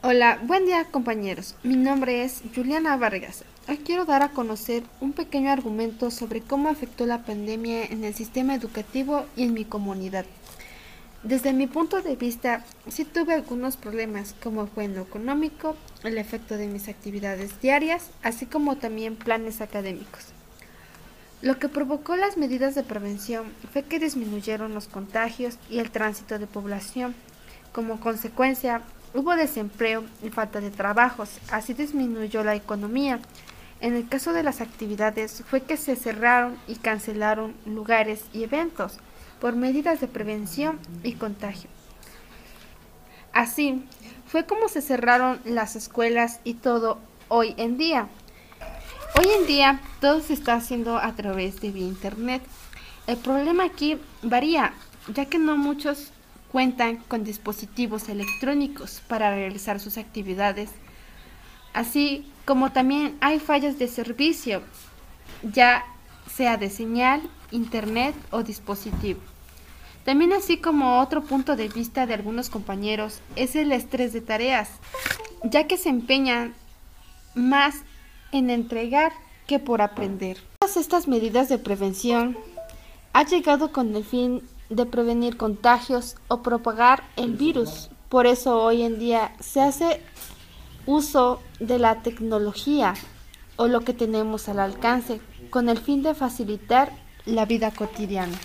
Hola, buen día compañeros. Mi nombre es Juliana Vargas. Hoy quiero dar a conocer un pequeño argumento sobre cómo afectó la pandemia en el sistema educativo y en mi comunidad. Desde mi punto de vista, sí tuve algunos problemas, como fue en lo económico, el efecto de mis actividades diarias, así como también planes académicos. Lo que provocó las medidas de prevención fue que disminuyeron los contagios y el tránsito de población. Como consecuencia, Hubo desempleo y falta de trabajos, así disminuyó la economía. En el caso de las actividades fue que se cerraron y cancelaron lugares y eventos por medidas de prevención y contagio. Así fue como se cerraron las escuelas y todo hoy en día. Hoy en día todo se está haciendo a través de internet. El problema aquí varía, ya que no muchos cuentan con dispositivos electrónicos para realizar sus actividades, así como también hay fallas de servicio, ya sea de señal, internet o dispositivo. También así como otro punto de vista de algunos compañeros es el estrés de tareas, ya que se empeñan más en entregar que por aprender. Todas estas medidas de prevención ha llegado con el fin de prevenir contagios o propagar el virus. Por eso hoy en día se hace uso de la tecnología o lo que tenemos al alcance con el fin de facilitar la vida cotidiana.